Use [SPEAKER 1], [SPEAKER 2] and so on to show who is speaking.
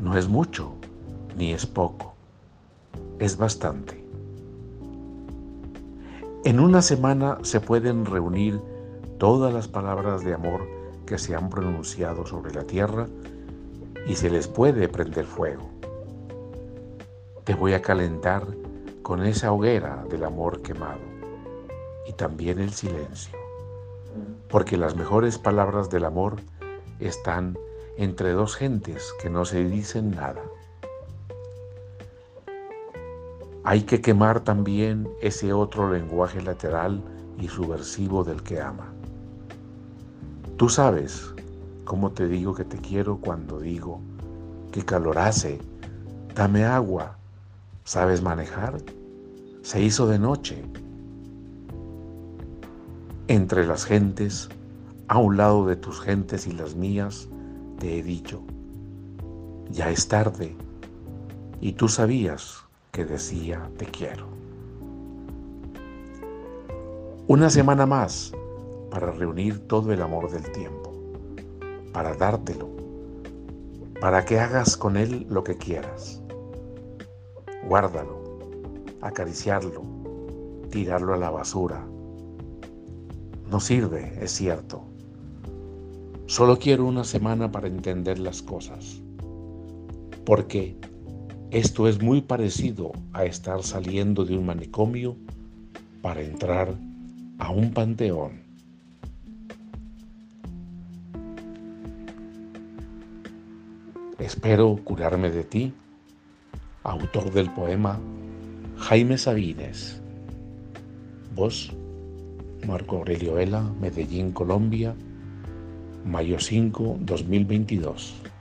[SPEAKER 1] No es mucho, ni es poco, es bastante. En una semana se pueden reunir todas las palabras de amor que se han pronunciado sobre la tierra y se les puede prender fuego. Te voy a calentar con esa hoguera del amor quemado y también el silencio, porque las mejores palabras del amor están entre dos gentes que no se dicen nada. Hay que quemar también ese otro lenguaje lateral y subversivo del que ama. Tú sabes cómo te digo que te quiero cuando digo que calor hace, dame agua, ¿sabes manejar? Se hizo de noche. Entre las gentes, a un lado de tus gentes y las mías, te he dicho, ya es tarde y tú sabías que decía te quiero. Una semana más para reunir todo el amor del tiempo, para dártelo, para que hagas con él lo que quieras. Guárdalo, acariciarlo, tirarlo a la basura. No sirve, es cierto Solo quiero una semana para entender las cosas, porque esto es muy parecido a estar saliendo de un manicomio para entrar a un panteón. Espero curarme de ti, autor del poema Jaime Sabines. Voz, Marco Aurelio Vela, Medellín, Colombia, mayo 5, 2022.